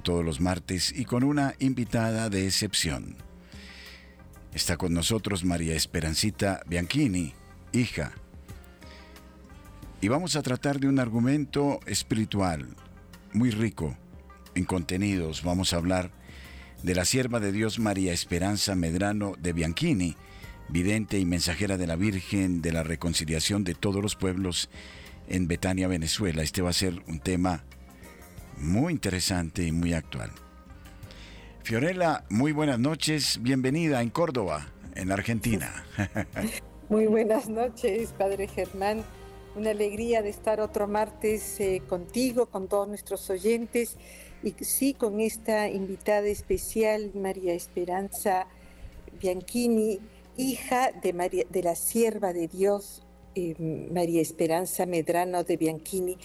todos los martes, y con una invitada de excepción. Está con nosotros María Esperancita Bianchini, hija. Y vamos a tratar de un argumento espiritual muy rico en contenidos. Vamos a hablar de la sierva de Dios María Esperanza Medrano de Bianchini, vidente y mensajera de la Virgen de la reconciliación de todos los pueblos en Betania, Venezuela. Este va a ser un tema muy interesante y muy actual. Fiorella, muy buenas noches, bienvenida en Córdoba, en Argentina. Muy buenas noches, Padre Germán. Una alegría de estar otro martes eh, contigo, con todos nuestros oyentes y sí con esta invitada especial, María Esperanza Bianchini, hija de, María, de la sierva de Dios, eh, María Esperanza Medrano de Bianchini,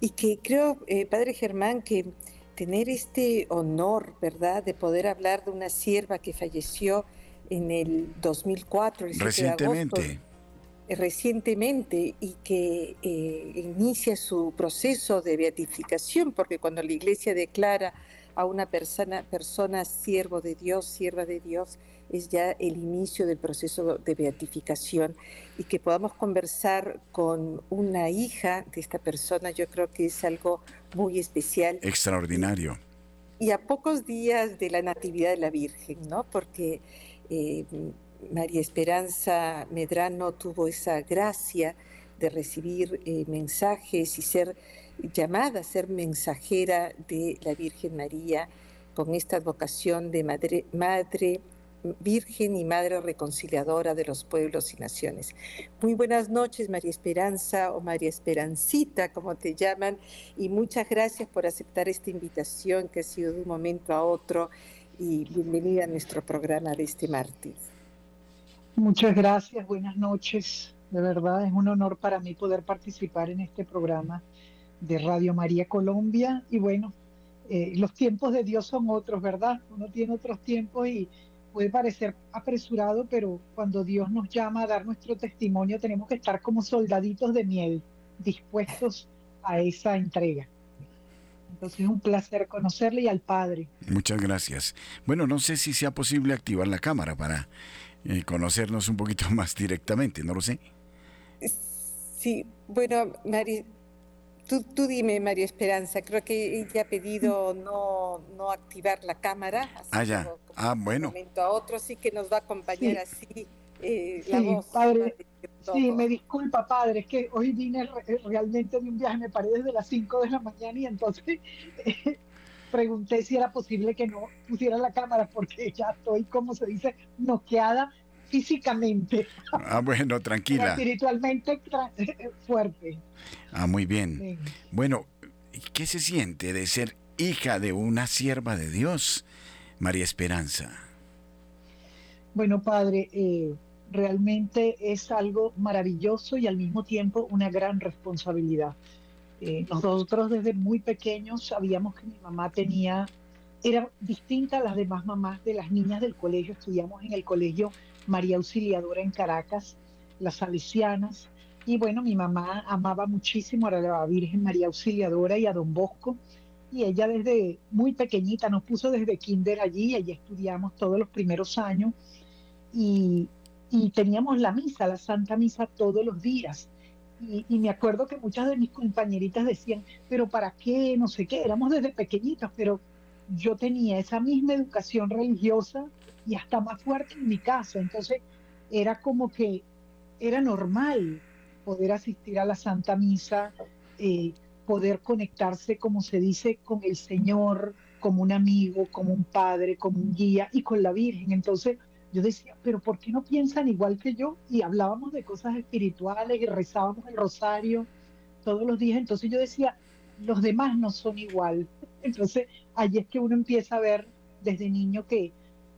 y que creo, eh, Padre Germán, que tener este honor, ¿verdad?, de poder hablar de una sierva que falleció en el 2004, recientemente. Eh, recientemente y que eh, inicia su proceso de beatificación, porque cuando la iglesia declara a una persona, persona siervo de Dios, sierva de Dios, es ya el inicio del proceso de beatificación y que podamos conversar con una hija de esta persona, yo creo que es algo muy especial. Extraordinario. Y a pocos días de la Natividad de la Virgen, ¿no? Porque eh, María Esperanza Medrano tuvo esa gracia de recibir eh, mensajes y ser llamada a ser mensajera de la Virgen María con esta vocación de madre, madre Virgen y Madre Reconciliadora de los pueblos y naciones. Muy buenas noches, María Esperanza o María Esperancita, como te llaman, y muchas gracias por aceptar esta invitación que ha sido de un momento a otro y bienvenida a nuestro programa de este martes. Muchas gracias, buenas noches. De verdad es un honor para mí poder participar en este programa de Radio María Colombia. Y bueno, eh, los tiempos de Dios son otros, ¿verdad? Uno tiene otros tiempos y puede parecer apresurado, pero cuando Dios nos llama a dar nuestro testimonio, tenemos que estar como soldaditos de miel, dispuestos a esa entrega. Entonces es un placer conocerle y al Padre. Muchas gracias. Bueno, no sé si sea posible activar la cámara para eh, conocernos un poquito más directamente, no lo sé. Sí, bueno, Mari, Tú, dime, María Esperanza, creo que ella ha pedido no, no activar la cámara. Ah, ya. Ah, bueno. De un momento a otro, sí que nos va a acompañar así eh, la voz. Padre, sí, me disculpa, padre, es que hoy vine realmente de un viaje, me paré desde las 5 de la mañana y entonces eh, pregunté si era posible que no pusiera la cámara porque ya estoy, como se dice, noqueada físicamente. Ah, bueno, tranquila. espiritualmente fuerte. Ah, muy bien. Bueno, ¿qué se siente de ser hija de una sierva de Dios, María Esperanza? Bueno, padre, eh, realmente es algo maravilloso y al mismo tiempo una gran responsabilidad. Eh, nosotros desde muy pequeños sabíamos que mi mamá tenía, era distinta a las demás mamás de las niñas del colegio, estudiamos en el colegio María Auxiliadora en Caracas, las salesianas. Y bueno, mi mamá amaba muchísimo a la Virgen María Auxiliadora y a Don Bosco. Y ella desde muy pequeñita nos puso desde kinder allí, allí estudiamos todos los primeros años. Y, teníamos la misa, la Santa Misa todos los días. Y, y, me acuerdo que muchas de mis compañeritas decían, pero ¿para qué? No sé qué, éramos desde pequeñitas, pero yo tenía esa misma educación religiosa y hasta más fuerte en mi casa. Entonces era como que era normal poder asistir a la Santa Misa, eh, poder conectarse, como se dice, con el Señor, como un amigo, como un padre, como un guía y con la Virgen. Entonces yo decía, pero ¿por qué no piensan igual que yo? Y hablábamos de cosas espirituales y rezábamos el rosario todos los días. Entonces yo decía, los demás no son igual. Entonces allí es que uno empieza a ver desde niño que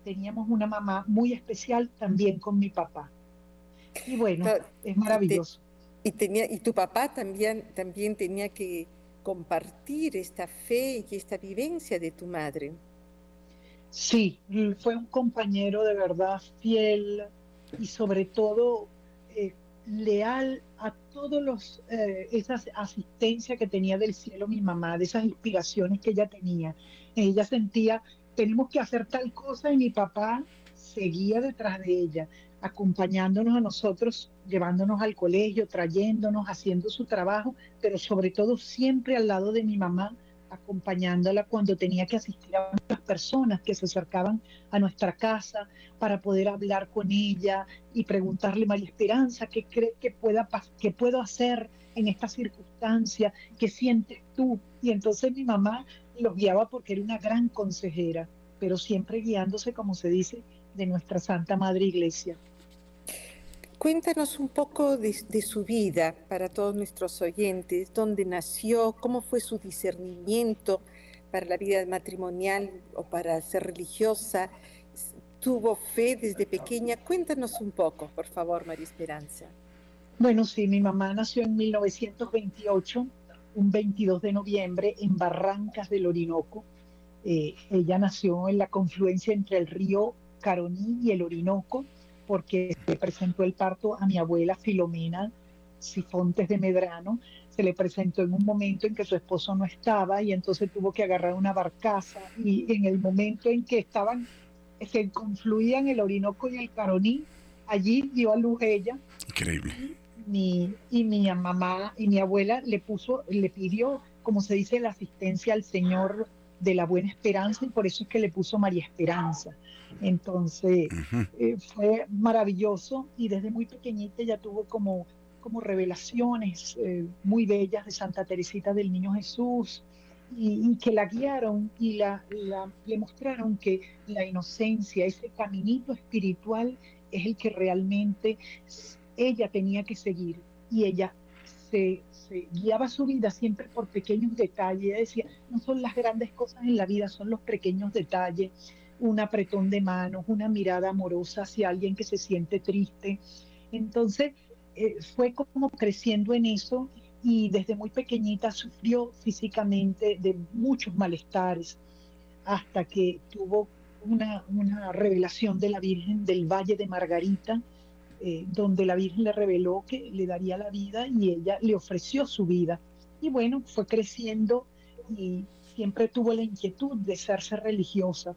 teníamos una mamá muy especial también con mi papá. Y bueno, es maravilloso. Y, tenía, y tu papá también, también tenía que compartir esta fe y esta vivencia de tu madre. Sí, fue un compañero de verdad fiel y sobre todo eh, leal a todos los eh, esa asistencia que tenía del cielo mi mamá, de esas inspiraciones que ella tenía. Ella sentía, tenemos que hacer tal cosa y mi papá seguía detrás de ella, acompañándonos a nosotros, llevándonos al colegio, trayéndonos, haciendo su trabajo, pero sobre todo siempre al lado de mi mamá, acompañándola cuando tenía que asistir a otras personas que se acercaban a nuestra casa para poder hablar con ella y preguntarle, María Esperanza, ¿qué cree que, pueda, que puedo hacer en esta circunstancia? ¿Qué sientes tú? Y entonces mi mamá los guiaba porque era una gran consejera, pero siempre guiándose, como se dice, de nuestra Santa Madre Iglesia. Cuéntanos un poco de, su vida para todos nuestros oyentes, dónde nació, cómo fue su discernimiento para la vida matrimonial o para ser religiosa. ¿Tuvo fe desde pequeña? Cuéntanos un poco, por favor, María Esperanza. Bueno, sí, mi mamá nació en 1928, un 22 de noviembre, en Barrancas del Orinoco. Eh, ella nació en la confluencia entre el río Caroní y el Orinoco porque se presentó el parto a mi abuela Filomena Sifontes de Medrano. Se le presentó en un momento en que su esposo no estaba y entonces tuvo que agarrar una barcaza y en el momento en que estaban, se confluían el Orinoco y el Caroní, allí dio a luz ella. Increíble. Mi, y mi mamá y mi abuela le puso, le pidió, como se dice, la asistencia al Señor de la Buena Esperanza y por eso es que le puso María Esperanza. Entonces eh, fue maravilloso y desde muy pequeñita ya tuvo como, como revelaciones eh, muy bellas de Santa Teresita del Niño Jesús y, que la guiaron y la, le mostraron que la inocencia, ese caminito espiritual es el que realmente ella tenía que seguir y ella se, guiaba su vida siempre por pequeños detalles. Ella decía, no son las grandes cosas en la vida, son los pequeños detalles un apretón de manos, una mirada amorosa hacia alguien que se siente triste. Entonces, eh, fue como creciendo en eso y desde muy pequeñita sufrió físicamente de muchos malestares hasta que tuvo una revelación de la Virgen del Valle de Margarita, eh, donde la Virgen le reveló que le daría la vida y ella le ofreció su vida. Y bueno, fue creciendo y siempre tuvo la inquietud de serse religiosa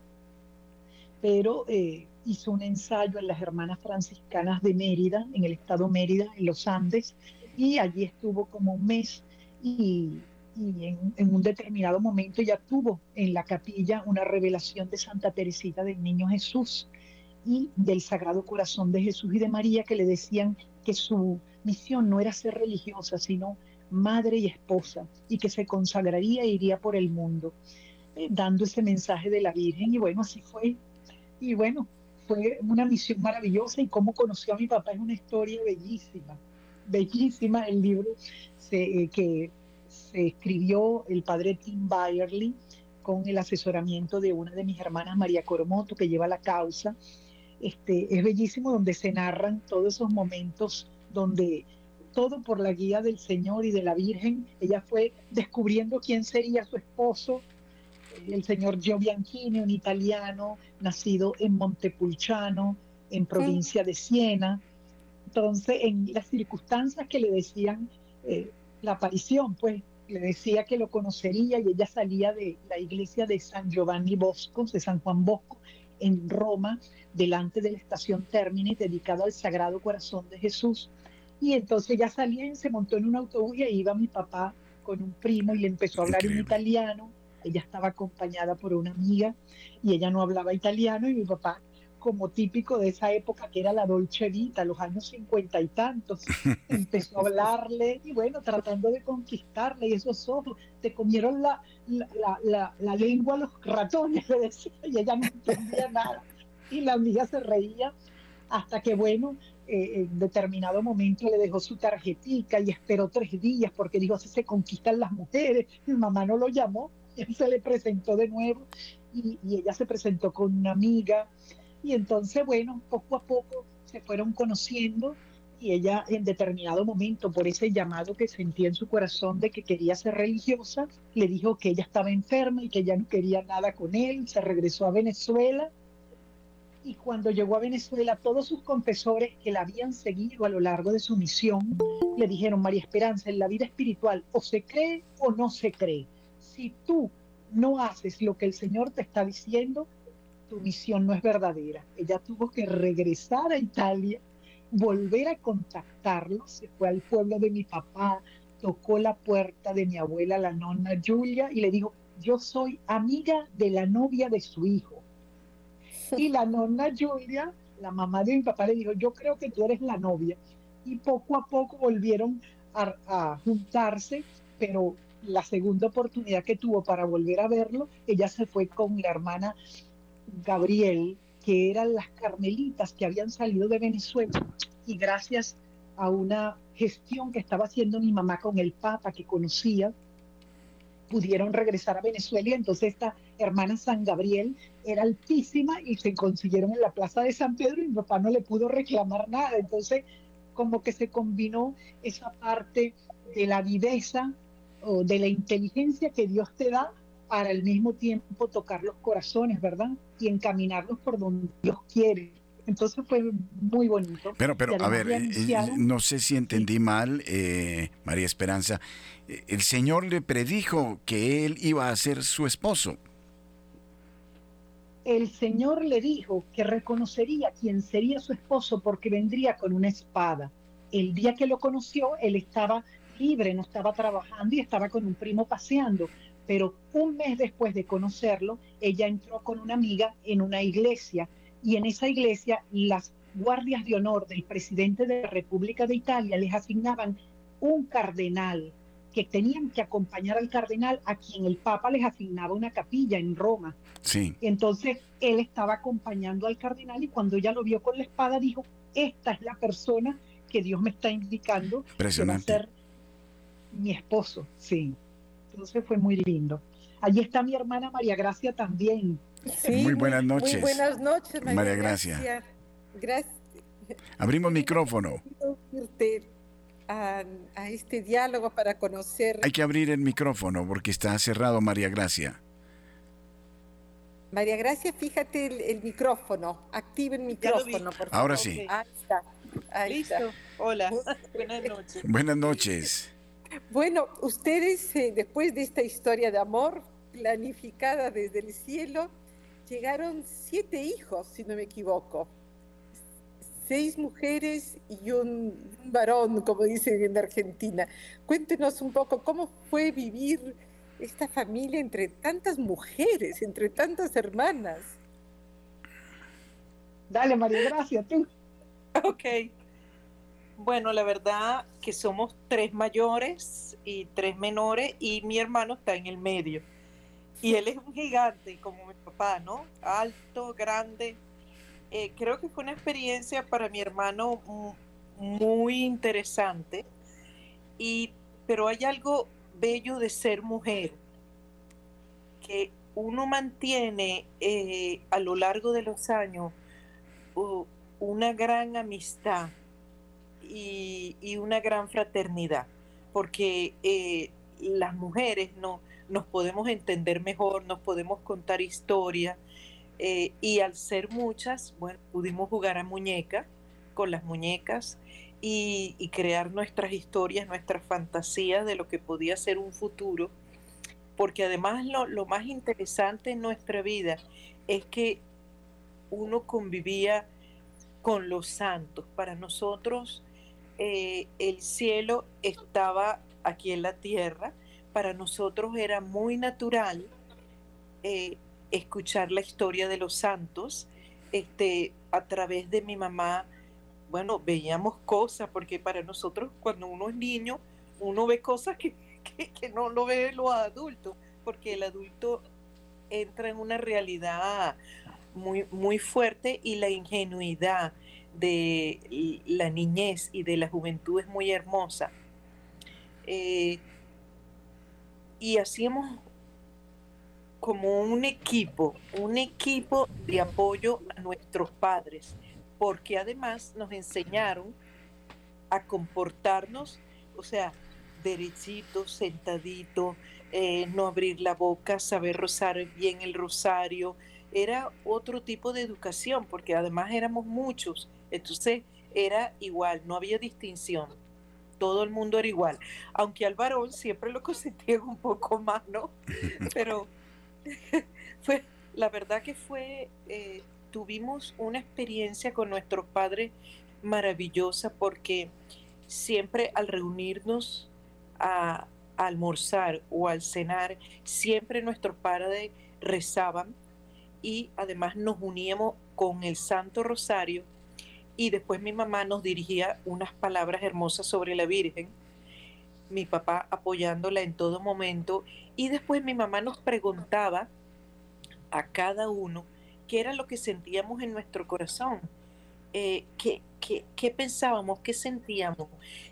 pero eh, hizo un ensayo en las Hermanas Franciscanas de Mérida, en el estado Mérida, en los Andes, y allí estuvo como un mes y, en, un determinado momento ya tuvo en la capilla una revelación de Santa Teresita del Niño Jesús y del Sagrado Corazón de Jesús y de María que le decían que su misión no era ser religiosa, sino madre y esposa, y que se consagraría e iría por el mundo, eh, dando ese mensaje de la Virgen. Y bueno, así fue y bueno, fue una misión maravillosa y cómo conoció a mi papá es una historia bellísima, bellísima. El libro eh, que se escribió el padre Tim Byerly con el asesoramiento de una de mis hermanas, María Coromoto, que lleva la causa. Este, es bellísimo donde se narran todos esos momentos donde todo por la guía del Señor y de la Virgen, ella fue descubriendo quién sería su esposo, el señor Gio Bianchini, un italiano nacido en Montepulciano, en provincia de Siena. Entonces, en las circunstancias que le decían eh, la aparición, pues le decía que lo conocería y ella salía de la iglesia de San Giovanni Bosco, de San Juan Bosco, en Roma, delante de la estación Termini, dedicado al Sagrado Corazón de Jesús. Y entonces ya salía y se montó en un autobús y ahí iba mi papá con un primo y le empezó a hablar en italiano ella estaba acompañada por una amiga y ella no hablaba italiano y mi papá, como típico de esa época que era la Dolce Vita, los años cincuenta y tantos, empezó a hablarle y bueno, tratando de conquistarle y esos ojos, te comieron la, la, la, lengua los ratones, le decía, y ella no entendía nada. Y la amiga se reía hasta que bueno, eh, en determinado momento le dejó su tarjetita y esperó tres días porque dijo, así se conquistan las mujeres. Mi mamá no lo llamó él se le presentó de nuevo y, ella se presentó con una amiga y entonces, bueno, poco a poco se fueron conociendo y ella en determinado momento, por ese llamado que sentía en su corazón de que quería ser religiosa, le dijo que ella estaba enferma y que ya no quería nada con él, se regresó a Venezuela. Y cuando llegó a Venezuela, todos sus confesores que la habían seguido a lo largo de su misión le dijeron, María Esperanza, en la vida espiritual o se cree o no se cree. Si tú no haces lo que el Señor te está diciendo, tu misión no es verdadera. Ella tuvo que regresar a Italia, volver a contactarlo, se fue al pueblo de mi papá, tocó la puerta de mi abuela, la nonna Julia, y le dijo, yo soy amiga de la novia de su hijo. Y la nonna Julia, la mamá de mi papá, le dijo, yo creo que tú eres la novia. Y poco a poco volvieron a, a juntarse, pero la segunda oportunidad que tuvo para volver a verlo, ella se fue con la hermana Gabriel, que eran las carmelitas que habían salido de Venezuela y gracias a una gestión que estaba haciendo mi mamá con el Papa que conocía, pudieron regresar a Venezuela entonces esta hermana San Gabriel era altísima y se consiguieron en la plaza de San Pedro y mi papá no le pudo reclamar nada. Entonces como que se combinó esa parte de la viveza o de la inteligencia que Dios te da para al mismo tiempo tocar los corazones, ¿verdad? Y encaminarlos por donde Dios quiere. Entonces fue muy bonito. Pero, pero, a ver, eh, eh, no sé si entendí mal, eh, María Esperanza. El Señor le predijo que él iba a ser su esposo. El Señor le dijo que reconocería quién sería su esposo porque vendría con una espada. El día que lo conoció, él estaba libre, no estaba trabajando y estaba con un primo paseando. Pero un mes después de conocerlo, ella entró con una amiga en una iglesia y en esa iglesia las guardias de honor del presidente de la República de Italia les asignaban un cardenal que tenían que acompañar al cardenal a quien el Papa les asignaba una capilla en Roma. Sí. Entonces él estaba acompañando al cardenal y cuando ella lo vio con la espada dijo, esta es la persona que Dios me está indicando Impresionante mi esposo, sí. Entonces fue muy lindo. Allí está mi hermana María Gracia también. muy buenas noches. Muy buenas noches, María, Gracia. Gracias. Abrimos micrófono. A, a, este diálogo para conocer. Hay que abrir el micrófono porque está cerrado, María Gracia. María Gracia, fíjate el, micrófono. Active el micrófono, por favor. Ahora sí. Ahí está. Listo. Hola. Buenas noches. Buenas noches. Bueno, ustedes, eh, después de esta historia de amor planificada desde el cielo, llegaron siete hijos, si no me equivoco. Seis mujeres y un, varón, como dicen en Argentina. Cuéntenos un poco cómo fue vivir esta familia entre tantas mujeres, entre tantas hermanas. Dale, María Gracia, tú. Ok. Bueno, la verdad que somos tres mayores y tres menores y mi hermano está en el medio. Y él es un gigante como mi papá, ¿no? Alto, grande. Eh, creo que fue una experiencia para mi hermano muy interesante. Y, pero hay algo bello de ser mujer, que uno mantiene eh, a lo largo de los años una gran amistad y, una gran fraternidad, porque eh, las mujeres no, nos podemos entender mejor, nos podemos contar historias, eh, y al ser muchas, bueno, pudimos jugar a muñeca con las muñecas y, crear nuestras historias, nuestras fantasías de lo que podía ser un futuro, porque además lo, lo más interesante en nuestra vida es que uno convivía con los santos. Para nosotros eh, el cielo estaba aquí en la tierra, para nosotros era muy natural eh, escuchar la historia de los santos. Este, a través de mi mamá, bueno, veíamos cosas, porque para nosotros cuando uno es niño, uno ve cosas que, que no lo ve los adultos, porque el adulto entra en una realidad muy, muy fuerte y la ingenuidad de la niñez y de la juventud es muy hermosa. Eh, y hacíamos como un equipo, un equipo de apoyo a nuestros padres, porque además nos enseñaron a comportarnos, o sea, derechito, sentadito, eh, no abrir la boca, saber rozar bien el rosario. Era otro tipo de educación, porque además éramos muchos entonces era igual, no había distinción. Todo el mundo era igual. Aunque al varón siempre lo consentían un poco más, ¿no? Pero, fue, la verdad que fue, eh, tuvimos una experiencia con nuestros padres maravillosa porque siempre al reunirnos a, almorzar o al cenar, siempre nuestros padres rezaban y además nos uníamos con el Santo Rosario y después mi mamá nos dirigía unas palabras hermosas sobre la Virgen, mi papá apoyándola en todo momento y después mi mamá nos preguntaba a cada uno qué era lo que sentíamos en nuestro corazón, eh, qué, qué pensábamos, qué sentíamos,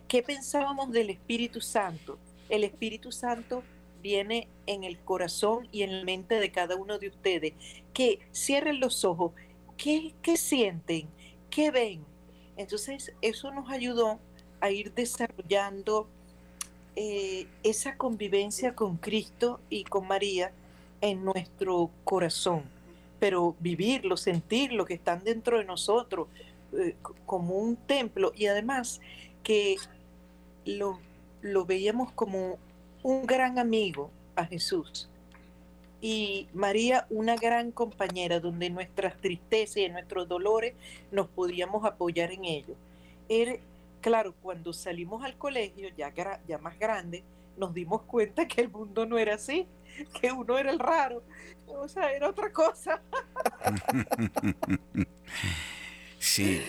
qué pensábamos del Espíritu Santo. El Espíritu Santo viene en el corazón y en la mente de cada uno de ustedes. Que cierren los ojos. ¿Qué, qué sienten? ¿Qué ven? Entonces, eso nos ayudó a ir desarrollando eh, esa convivencia con Cristo y con María en nuestro corazón. Pero vivirlo, sentirlo, que están dentro de nosotros, eh, como un templo. Y además que lo, lo veíamos como un gran amigo a Jesús y María una gran compañera donde nuestras tristezas y nuestros dolores nos podíamos apoyar en ellos. Era, claro, cuando salimos al colegio, ya, ya más grande, nos dimos cuenta que el mundo no era así, que uno era el raro, o sea, era otra cosa. sí.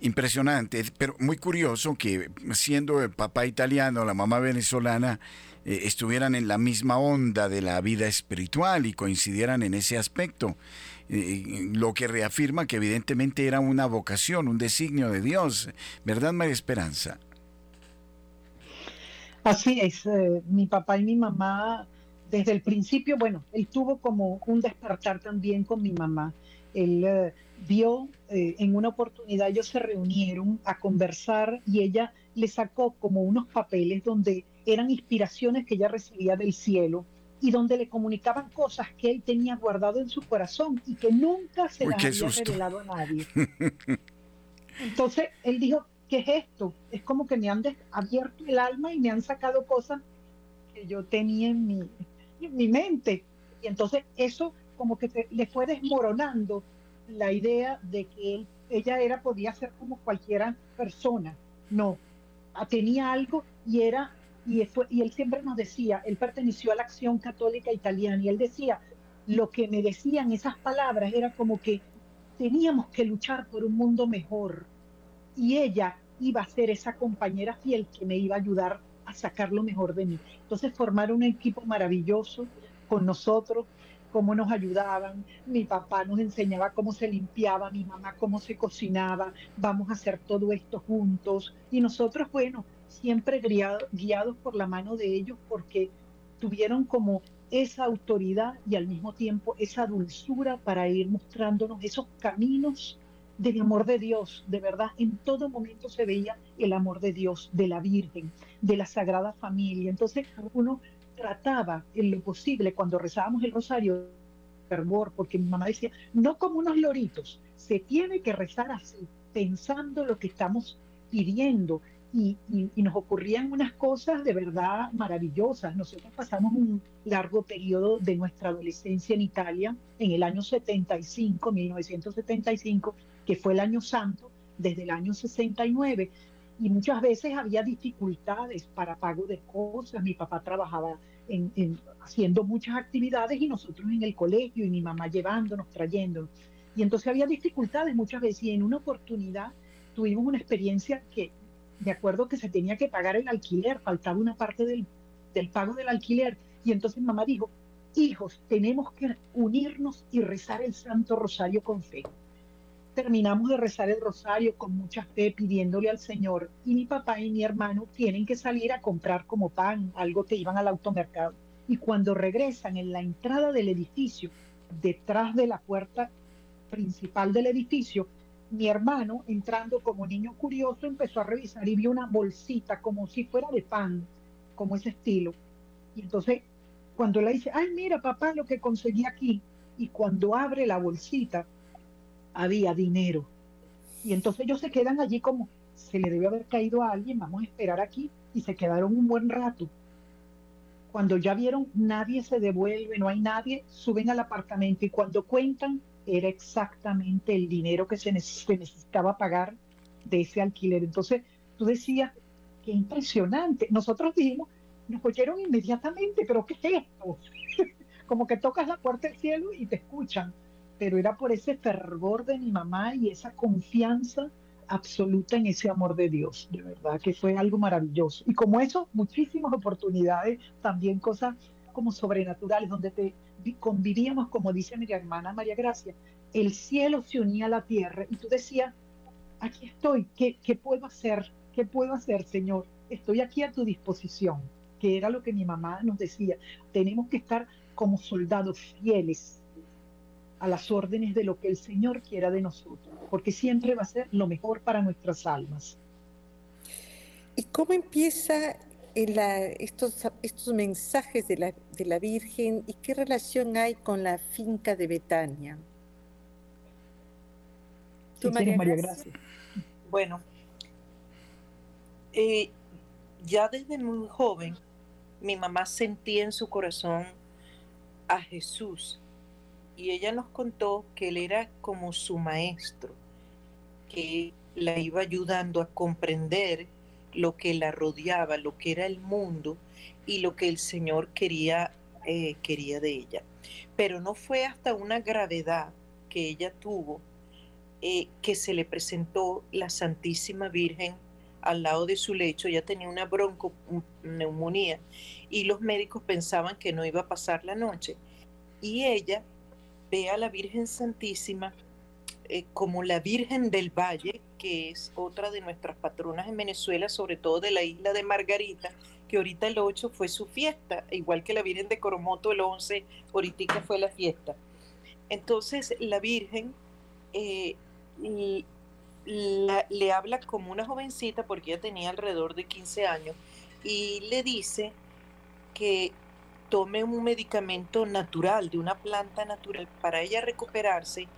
Impresionante, pero muy curioso que siendo el papá italiano, la mamá venezolana, eh, estuvieran en la misma onda de la vida espiritual y coincidieran en ese aspecto, eh, lo que reafirma que evidentemente era una vocación, un designio de Dios, ¿verdad, María Esperanza? Así es, eh, mi papá y mi mamá desde el principio, bueno, él tuvo como un despertar también con mi mamá. Él vio en una oportunidad, ellos se reunieron a conversar y ella le sacó como unos papeles donde eran inspiraciones que ella recibía del cielo y donde le comunicaban cosas que él tenía guardado en su corazón y que nunca se las había revelado a nadie. Entonces él dijo, ¿qué es esto? Es como que me han abierto el alma y me han sacado cosas que yo tenía en mi, en mi mente. Y entonces eso como que le fue desmoronando la idea de que él, ella era, podía ser como cualquiera persona. No, tenía algo y era y, y él siempre nos decía, él perteneció a la acción católica italiana y él decía, lo que me decían esas palabras era como que teníamos que luchar por un mundo mejor y ella iba a ser esa compañera fiel que me iba a ayudar a sacar lo mejor de mí. Entonces formaron un equipo maravilloso con nosotros, cómo nos ayudaban, mi papá nos enseñaba cómo se limpiaba, mi mamá cómo se cocinaba, vamos a hacer todo esto juntos y nosotros, bueno, siempre guiados por la mano de ellos porque tuvieron como esa autoridad y al mismo tiempo esa dulzura para ir mostrándonos esos caminos del amor de Dios. De verdad, en todo momento se veía el amor de Dios, de la Virgen, de la Sagrada Familia. Entonces uno trataba en lo posible cuando rezábamos el rosario fervor, porque mi mamá decía, no como unos loritos, se tiene que rezar así, pensando lo que estamos pidiendo, y, nos ocurrían unas cosas de verdad maravillosas. Nosotros pasamos un largo periodo de nuestra adolescencia en Italia, en el año 75, 1975, que fue el año santo, desde el año 69, y muchas veces había dificultades para pago de cosas. Mi papá trabajaba en, haciendo muchas actividades y nosotros en el colegio y mi mamá llevándonos, trayéndonos. Y entonces había dificultades muchas veces y en una oportunidad tuvimos una experiencia que de acuerdo que se tenía que pagar el alquiler, faltaba una parte del, del pago del alquiler. Y entonces mamá dijo, hijos, tenemos que unirnos y rezar el Santo Rosario con fe. Terminamos de rezar el rosario con mucha fe pidiéndole al Señor y mi papá y mi hermano tienen que salir a comprar como pan, algo que iban al automercado. Y cuando regresan en la entrada del edificio, detrás de la puerta principal del edificio, mi hermano, entrando como niño curioso, empezó a revisar y vio una bolsita como si fuera de pan, como ese estilo. Y entonces, cuando le dice, ay, mira, papá, lo que conseguí aquí. Y cuando abre la bolsita, había dinero. Y entonces ellos se quedan allí como, se le debe haber caído a alguien, vamos a esperar aquí. Y se quedaron un buen rato. Cuando ya vieron nadie se devuelve, no hay nadie, suben al apartamento y cuando cuentan era exactamente el dinero que se, necesitaba pagar de ese alquiler. Entonces tú decías, qué impresionante. Nosotros dijimos, nos oyeron inmediatamente, pero ¿qué es esto? Como que tocas la puerta del cielo y te escuchan. Pero era por ese fervor de mi mamá y esa confianza absoluta en ese amor de Dios, de verdad que fue algo maravilloso. Y como eso, muchísimas oportunidades, también cosas como sobrenaturales, donde te convivíamos, como dice mi hermana María Gracia, el cielo se unía a la tierra y tú decías, aquí estoy, ¿qué, qué puedo hacer? ¿Qué puedo hacer, Señor? Estoy aquí a tu disposición, que era lo que mi mamá nos decía. Tenemos que estar como soldados fieles a las órdenes de lo que el Señor quiera de nosotros, porque siempre va a ser lo mejor para nuestras almas. ¿Y cómo empieza estos, estos mensajes de la, de la Virgen y qué relación hay con la finca de Betania? ¿Tú, María, Gracia? Bueno, eh, ya desde muy joven, mi mamá sentía en su corazón a Jesús y ella nos contó que él era como su maestro, que la iba ayudando a comprender lo que la rodeaba, lo que era el mundo y lo que el Señor quería, eh, quería de ella. Pero no fue hasta una gravedad que ella tuvo eh, que se le presentó la Santísima Virgen al lado de su lecho, ella tenía una bronconeumonía y los médicos pensaban que no iba a pasar la noche. Y ella ve a la Virgen Santísima eh, como la Virgen del Valle, que es otra de nuestras patronas en Venezuela, sobre todo de la isla de Margarita, que ahorita el 8 fue su fiesta, igual que la Virgen de Coromoto el 11, ahorita fue la fiesta. Entonces la Virgen eh, le habla como una jovencita, porque ella tenía alrededor de 15 años, y le dice que tome un medicamento natural, de una planta natural, para ella recuperarse,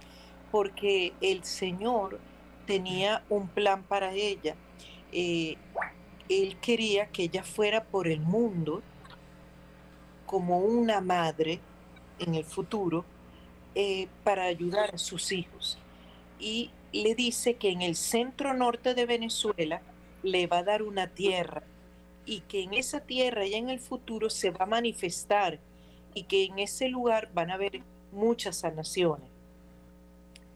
porque el Señor tenía un plan para ella. Eh, él quería que ella fuera por el mundo como una madre en el futuro eh, para ayudar a sus hijos. Y le dice que en el centro norte de Venezuela le va a dar una tierra y que en esa tierra ya en el futuro se va a manifestar y que en ese lugar van a haber muchas sanaciones.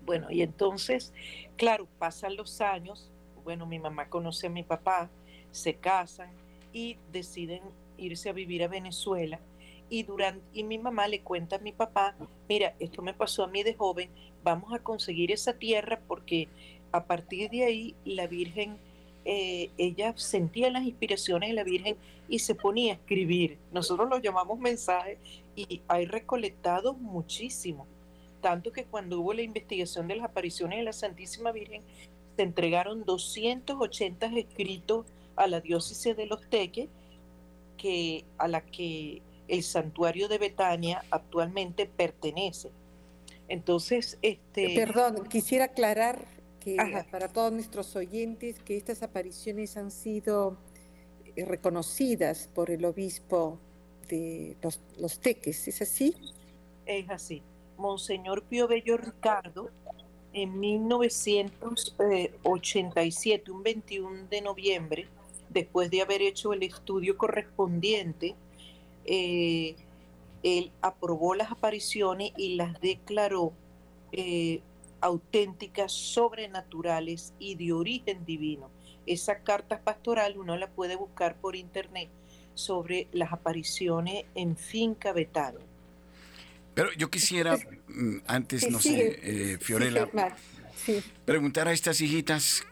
Bueno, y entonces, claro, pasan los años, bueno, mi mamá conoce a mi papá, se casan y deciden irse a vivir a Venezuela. Y, durante, y mi mamá le cuenta a mi papá, mira, esto me pasó a mí de joven, vamos a conseguir esa tierra porque a partir de ahí la Virgen eh, ella sentía las inspiraciones de la Virgen y se ponía a escribir. Nosotros los llamamos mensajes y hay recolectados muchísimo. Tanto que cuando hubo la investigación de las apariciones de la Santísima Virgen, se entregaron 280 escritos a la diócesis de Los Teques, que, a la que el santuario de Betania actualmente pertenece. Entonces, este... Perdón, quisiera aclarar que para todos nuestros oyentes que estas apariciones han sido eh, reconocidas por el obispo de los, Teques, ¿es así? Es así. Monseñor Pío Bello Ricardo, en 1987, un 21 de noviembre, después de haber hecho el estudio correspondiente, eh, él aprobó las apariciones y las declaró eh, auténticas, sobrenaturales y de origen divino. Esa carta pastoral uno la puede buscar por internet sobre las apariciones en Finca Betano. Pero yo quisiera, mm, antes, no sé, eh, Fiorella, preguntar a estas hijitas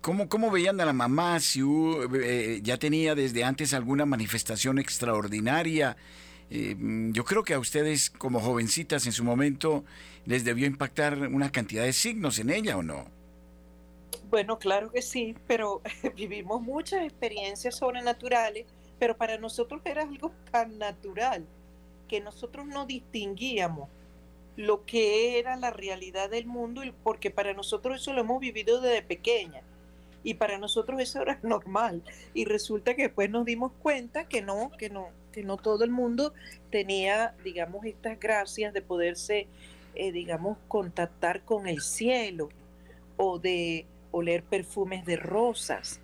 ¿Cómo, ¿Cómo, veían a la mamá? Si eh, ya tenía desde antes alguna manifestación extraordinaria. Eh, yo creo que a ustedes como jovencitas en su momento les debió impactar una cantidad de signos en ella o no. Bueno, claro que sí, pero vivimos muchas experiencias sobrenaturales, pero para nosotros era algo tan natural que nosotros no distinguíamos lo que era la realidad del mundo, porque para nosotros eso lo hemos vivido desde pequeña. Y para nosotros eso era normal. Y resulta que después nos dimos cuenta que no, que no, que no todo el mundo tenía, digamos, estas gracias de poderse, eh, digamos, contactar con el cielo o de oler perfumes de rosas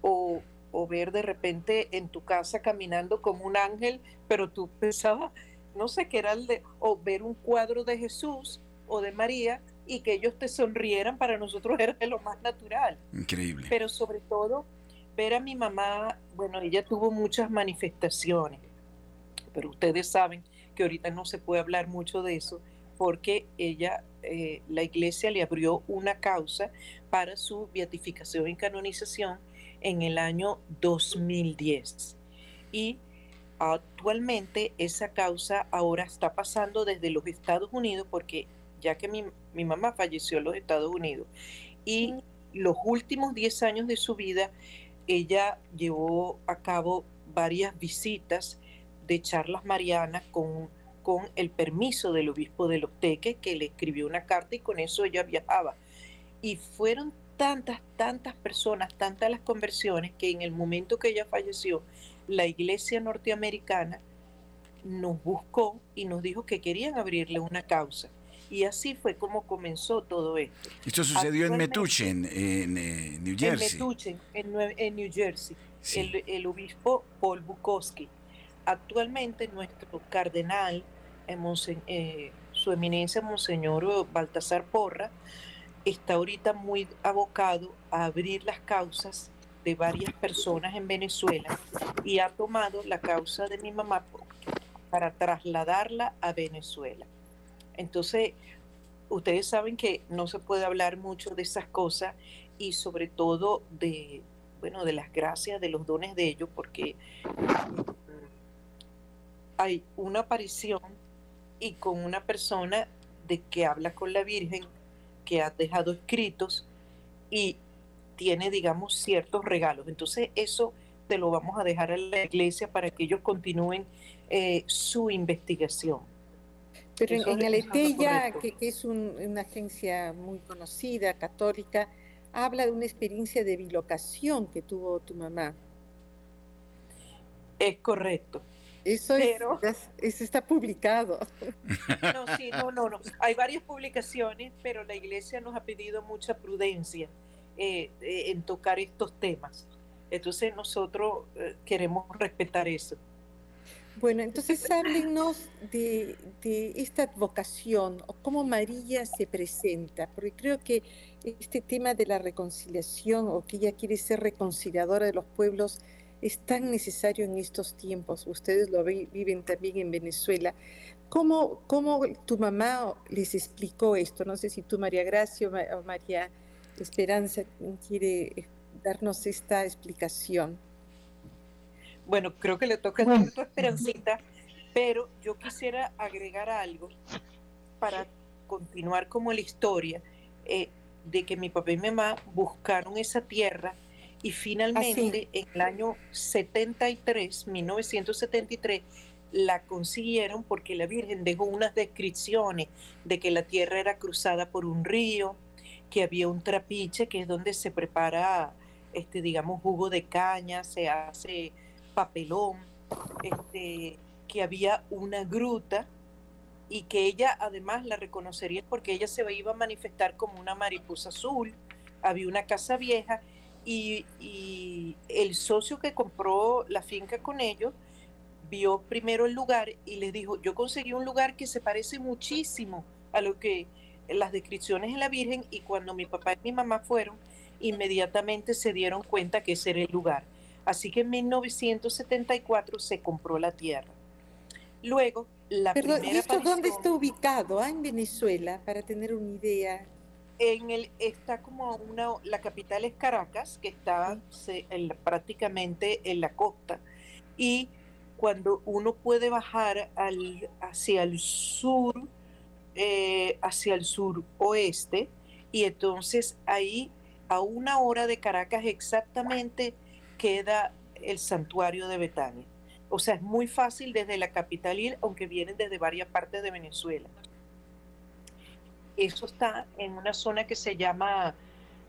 o, o ver de repente en tu casa caminando como un ángel, pero tú pensabas, no sé qué era el de, o ver un cuadro de Jesús o de María y que ellos te sonrieran, para nosotros era de lo más natural. Increíble. Pero sobre todo, ver a mi mamá, bueno, ella tuvo muchas manifestaciones, pero ustedes saben que ahorita no se puede hablar mucho de eso, porque ella, eh, la iglesia le abrió una causa para su beatificación y canonización en el año 2010. Y actualmente esa causa ahora está pasando desde los Estados Unidos, porque ya que mi, mi mamá falleció en los Estados Unidos, y los últimos 10 años de su vida, ella llevó a cabo varias visitas de charlas marianas con, con el permiso del obispo de Los Teques, que le escribió una carta y con eso ella viajaba. Y fueron tantas, tantas personas, tantas las conversiones, que en el momento que ella falleció, la iglesia norteamericana nos buscó y nos dijo que querían abrirle una causa. Y así fue como comenzó todo esto. Esto sucedió en Metuchen, en, eh, New Jersey. En Metuchen, en, New Jersey. El, obispo Paul Bukowski. Actualmente nuestro cardenal, eh, eh, su eminencia Monseñor Baltasar Porra, está ahorita muy abocado a abrir las causas de varias personas en Venezuela y ha tomado la causa de mi mamá para trasladarla a Venezuela. Entonces, ustedes saben que no se puede hablar mucho de esas cosas y sobre todo de, bueno, de las gracias, de los dones de ellos, porque hay una aparición y con una persona de que habla con la Virgen, que ha dejado escritos y tiene, digamos, ciertos regalos. Entonces, eso te lo vamos a dejar a la iglesia para que ellos continúen eh, su investigación. Pero en, Aleteya, que, que, es una agencia muy conocida, católica, habla de una experiencia de bilocación que tuvo tu mamá. Es correcto. Eso, eso está publicado. No, sí, no, no, no. Hay varias publicaciones, pero la iglesia nos ha pedido mucha prudencia eh, eh, en tocar estos temas. Entonces nosotros eh, queremos respetar eso. Bueno, entonces háblenos de, de, esta vocación o cómo María se presenta, porque creo que este tema de la reconciliación o que ella quiere ser reconciliadora de los pueblos es tan necesario en estos tiempos. Ustedes lo viven también en Venezuela. ¿Cómo, ¿Cómo tu mamá les explicó esto? No sé si tú, María Gracia o María Esperanza, quiere darnos esta explicación. Bueno, creo que le toca a tu Esperancita, pero yo quisiera agregar algo para continuar como la historia eh, de que mi papá y mi mamá buscaron esa tierra y finalmente en el año 73, 1973, la consiguieron porque la Virgen dejó unas descripciones de que la tierra era cruzada por un río, que había un trapiche, que es donde se prepara, este, digamos, jugo de caña, se hace papelón, este, que había una gruta y que ella además la reconocería porque ella se iba a manifestar como una mariposa azul, había una casa vieja y, el socio que compró la finca con ellos vio primero el lugar y les dijo, yo conseguí un lugar que se parece muchísimo a lo que las descripciones en la Virgen y cuando mi papá y mi mamá fueron, inmediatamente se dieron cuenta que ese era el lugar. Así que en 1974 se compró la tierra. Luego, la Perdón, ¿y esto dónde está ubicado? Ah, en Venezuela, para tener una idea en el está como una la capital es Caracas que está prácticamente en la costa. Y cuando uno puede bajar al, hacia el sur eh, hacia el sur oeste y entonces ahí a una hora de Caracas exactamente queda el santuario de Betania. O sea es muy fácil desde la capital ir aunque vienen desde varias partes de Venezuela eso está en una zona que se llama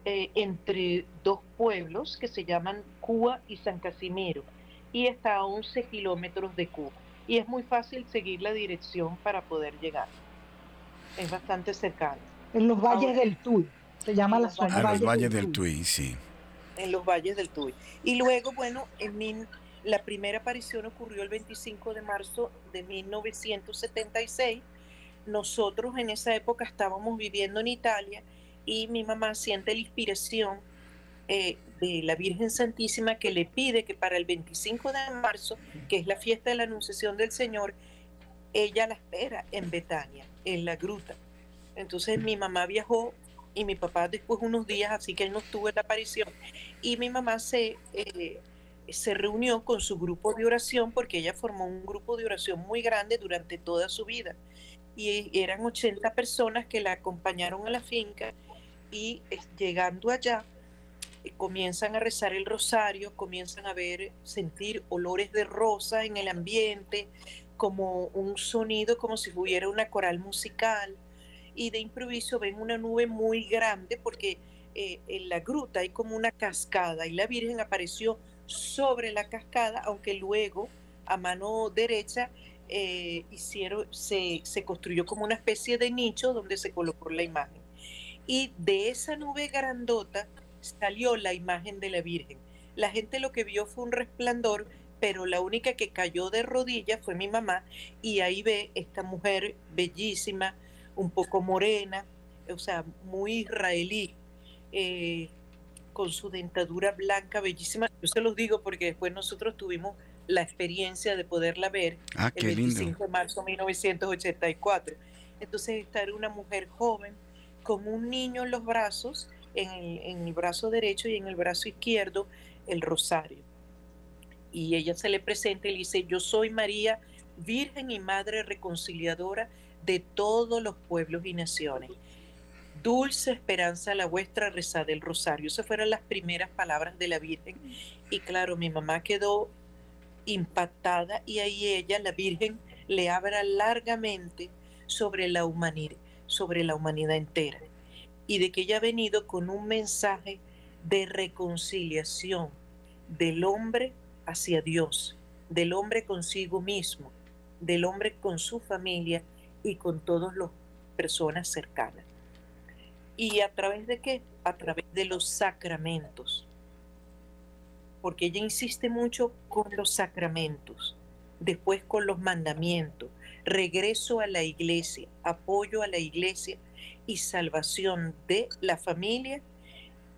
eh, entre dos pueblos que se llaman Cuba y San Casimiro y está a 11 kilómetros de Cuba. Y es muy fácil seguir la dirección para poder llegar. Es bastante cercano. En los valles del Tuy, se llama la zona. A los valles del Tuy, sí. En los valles del Tuy. Y luego, bueno, en mi, la primera aparición ocurrió el 25 de marzo de 1976. Nosotros en esa época estábamos viviendo en Italia y mi mamá siente la inspiración eh, de la Virgen Santísima que le pide que para el 25 de marzo, que es la fiesta de la Anunciación del Señor, ella la espera en Betania, en la gruta. Entonces mi mamá viajó y mi papá después unos días, así que él no estuvo en la aparición. Y mi mamá se, eh, se reunió con su grupo de oración porque ella formó un grupo de oración muy grande durante toda su vida. Y eran 80 personas que la acompañaron a la finca y llegando allá eh, comienzan a rezar el rosario, comienzan a ver, sentir olores de rosa en el ambiente, como un sonido como si hubiera una coral musical y de improviso ven una nube muy grande porque eh, en la gruta hay como una cascada y la Virgen apareció sobre la cascada, aunque luego a mano derecha eh, hicieron, se, se construyó como una especie de nicho donde se colocó la imagen. Y de esa nube grandota salió la imagen de la Virgen. La gente lo que vio fue un resplandor, pero la única que cayó de rodillas fue mi mamá y ahí ve esta mujer bellísima, un poco morena, o sea, muy israelí, eh, con su dentadura blanca bellísima. Yo se los digo porque después nosotros tuvimos la experiencia de poderla ver ah, el 25 de marzo de 1984. Entonces esta era una mujer joven con un niño en los brazos en el, brazo derecho y en el brazo izquierdo el rosario. Y ella se le presenta y le dice, yo soy María, Virgen y Madre Reconciliadora de todos los pueblos y naciones. Dulce esperanza la vuestra rezada del rosario. Esas fueron las primeras palabras de la Virgen. Y claro, mi mamá quedó impactada y ahí ella, la Virgen, le habla largamente sobre la humanidad, sobre la humanidad entera y de que ella ha venido con un mensaje de reconciliación del hombre hacia Dios, del hombre consigo mismo, del hombre con su familia y con todas las personas cercanas. ¿Y a través de qué? A través de los sacramentos. Porque ella insiste mucho con los sacramentos, después con los mandamientos, regreso a la iglesia, apoyo a la iglesia y salvación de la familia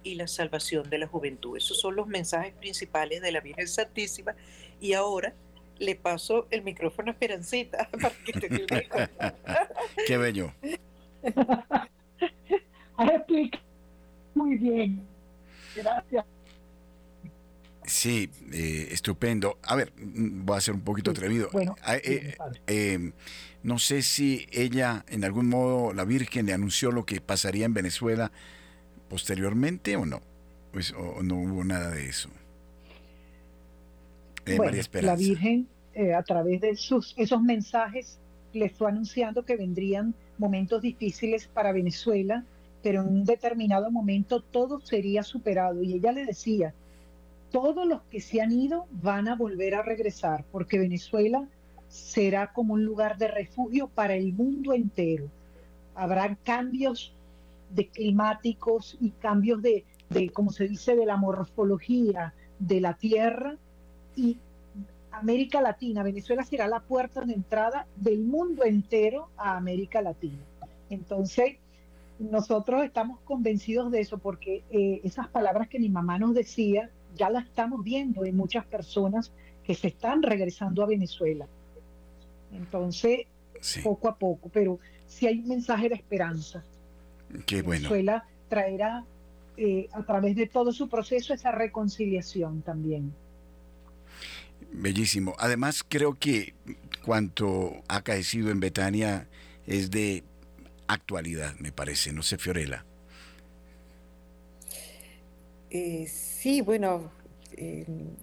y la salvación de la juventud. Esos son los mensajes principales de la Virgen Santísima. Y ahora le paso el micrófono a Esperancita para que te Qué bello. Muy bien. Gracias. Sí, eh, estupendo. A ver, mm, voy a ser un poquito atrevido. Bueno, ah, eh, eh, no sé si ella, en algún modo, la Virgen le anunció lo que pasaría en Venezuela posteriormente o no. Pues, o no hubo nada de eso. María Esperanza. La Virgen, a través de sus, esos mensajes, le fue anunciando que vendrían momentos difíciles para Venezuela, pero en un determinado momento todo sería superado. Y ella le decía, todos los que se han ido van a volver a regresar, porque Venezuela será como un lugar de refugio para el mundo entero. Habrá cambios de climáticos y cambios de, de, como se dice, de la morfología de la tierra y América Latina, Venezuela será la puerta de entrada del mundo entero a América Latina. Entonces, nosotros estamos convencidos de eso porque eh, esas palabras que mi mamá nos decía ya la estamos viendo en muchas personas que se están regresando a Venezuela. Entonces, poco a poco, pero sí hay un mensaje de esperanza. Qué bueno. Venezuela traerá eh, a través de todo su proceso esa reconciliación también. Bellísimo. Además, creo que cuanto ha caecido en Betania es de actualidad, me parece, no sé, Fiorella. Eh, sí, bueno, em,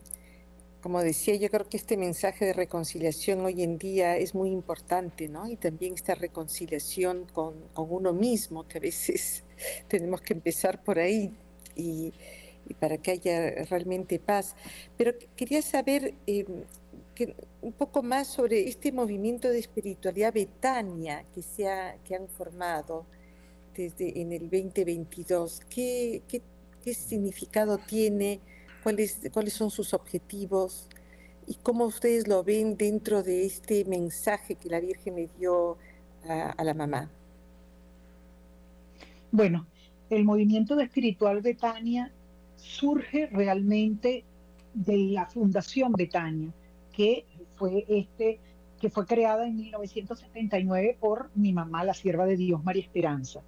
como decía, yo creo que este mensaje de reconciliación hoy en día es muy importante, ¿no? Y también esta reconciliación con, uno mismo, que a veces tenemos que empezar por ahí, y, para que haya realmente paz. Pero quería saber em, un poco más sobre este movimiento de espiritualidad Betania que, se ha, que han formado desde en el 2022. ¿Qué, qué, qué significado tiene? ¿Cuáles, ¿Cuáles son sus objetivos? ¿Y cómo ustedes lo ven dentro de este mensaje que la Virgen le dio a, la mamá? Bueno, el movimiento de espiritual Betania surge realmente de la Fundación Betania, que fue este que fue creada en 1979 por mi mamá, la sierva de Dios, María Esperanza.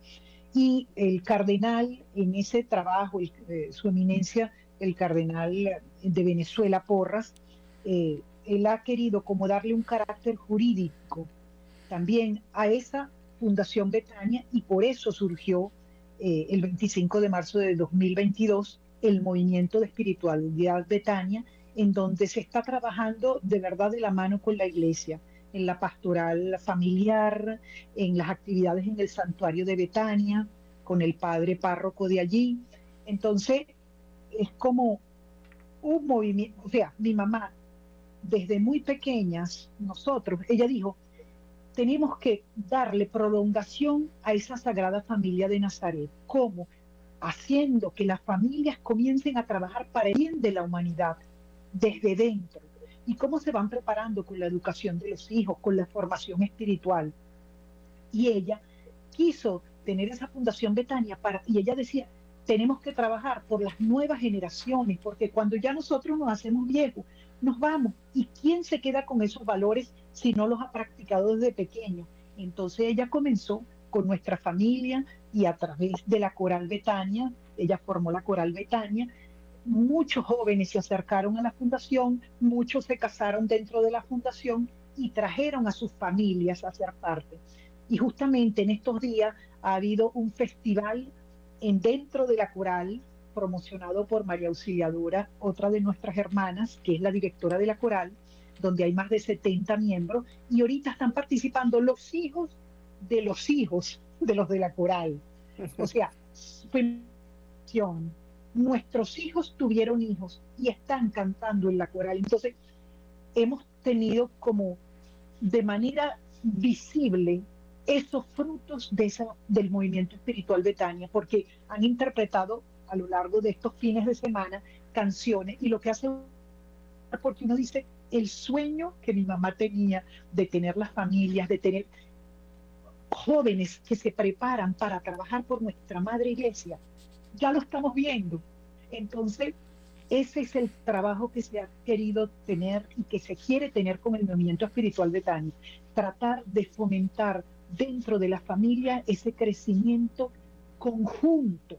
Y el cardenal en ese trabajo, eh, su eminencia, el cardenal de Venezuela, Porras, eh, él ha querido como darle un carácter jurídico también a esa Fundación Betania y por eso surgió eh, el 25 de marzo de 2022 el movimiento de espiritualidad Betania, en donde se está trabajando de verdad de la mano con la iglesia, en la pastoral familiar, en las actividades en el santuario de Betania, con el padre párroco de allí. Entonces, es como un movimiento, o sea, mi mamá desde muy pequeñas, nosotros, ella dijo, tenemos que darle prolongación a esa sagrada familia de Nazaret. ¿Cómo? Haciendo que las familias comiencen a trabajar para el bien de la humanidad desde dentro. ¿Y cómo se van preparando con la educación de los hijos, con la formación espiritual? Y ella quiso tener esa fundación Betania para, y ella decía, tenemos que trabajar por las nuevas generaciones, porque cuando ya nosotros nos hacemos viejos, nos vamos. ¿Y quién se queda con esos valores si no los ha practicado desde pequeño? Entonces ella comenzó con nuestra familia y a través de la Coral Betania, ella formó la Coral Betania, muchos jóvenes se acercaron a la fundación, muchos se casaron dentro de la fundación y trajeron a sus familias a ser parte. Y justamente en estos días ha habido un festival en dentro de la coral promocionado por María Auxiliadora, otra de nuestras hermanas, que es la directora de la coral, donde hay más de 70 miembros, y ahorita están participando los hijos de los hijos de los de la coral. O sea, nuestros hijos tuvieron hijos y están cantando en la coral. Entonces, hemos tenido como de manera visible esos frutos de del movimiento espiritual Betania, porque han interpretado a lo largo de estos fines de semana canciones y lo que hace, porque uno dice, el sueño que mi mamá tenía de tener las familias, de tener jóvenes que se preparan para trabajar por nuestra madre iglesia, ya lo estamos viendo. Entonces, ese es el trabajo que se ha querido tener y que se quiere tener con el movimiento espiritual de Tania. Tratar de fomentar dentro de la familia ese crecimiento conjunto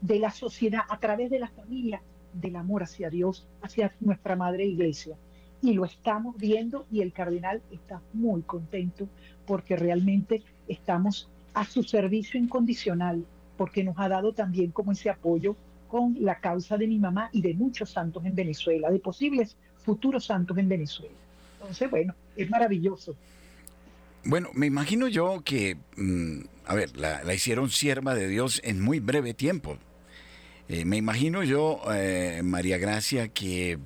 de la sociedad a través de la familia, del amor hacia Dios, hacia nuestra Madre Iglesia. Y lo estamos viendo y el cardenal está muy contento porque realmente estamos a su servicio incondicional, porque nos ha dado también como ese apoyo con la causa de mi mamá y de muchos santos en Venezuela, de posibles futuros santos en Venezuela. Entonces, bueno, es maravilloso. Bueno, me imagino yo que, mm, a ver, la, hicieron sierva de Dios en muy breve tiempo. Eh, me imagino yo, eh, María Gracia, que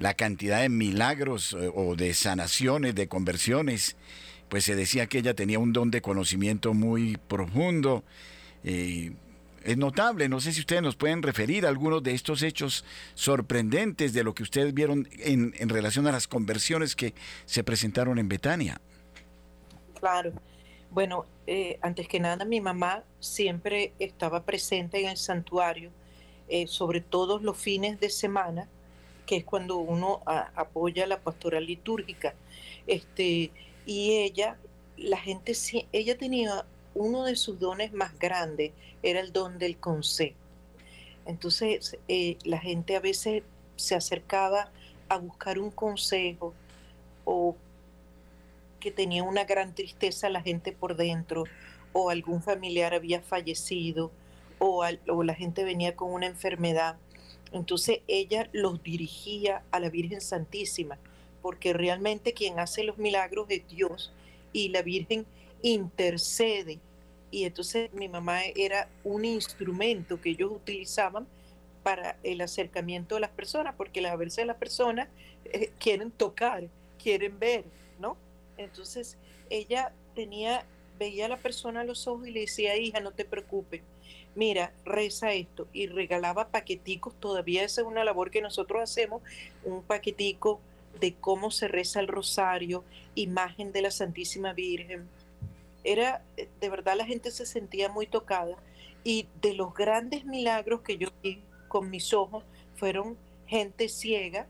la cantidad de milagros eh, o de sanaciones, de conversiones, pues se decía que ella tenía un don de conocimiento muy profundo. Es notable, no sé si ustedes nos pueden referir a algunos de estos hechos sorprendentes de lo que ustedes vieron en, en relación a las conversiones que se presentaron en Betania. Claro. Bueno, eh, antes que nada, mi mamá siempre estaba presente en el santuario, eh, sobre todo los fines de semana, que es cuando uno apoya la pastoral litúrgica. Este, y ella, la gente, ella tenía uno de sus dones más grandes, era el don del consejo. Entonces, eh, la gente a veces se acercaba a buscar un consejo o que tenía una gran tristeza la gente por dentro, o algún familiar había fallecido, o, o la gente venía con una enfermedad. Entonces ella los dirigía a la Virgen Santísima, porque realmente quien hace los milagros es Dios y la Virgen intercede y entonces mi mamá era un instrumento que ellos utilizaban para el acercamiento de las personas, porque a veces las personas eh, quieren tocar, quieren ver, ¿no? Entonces ella tenía, veía a la persona a los ojos y le decía, hija, no te preocupes, mira, reza esto, y regalaba paqueticos, todavía esa es una labor que nosotros hacemos, un paquetico de cómo se reza el rosario, imagen de la Santísima Virgen. Era, eh, de verdad la gente se sentía muy tocada y de los grandes milagros que yo vi con mis ojos fueron gente ciega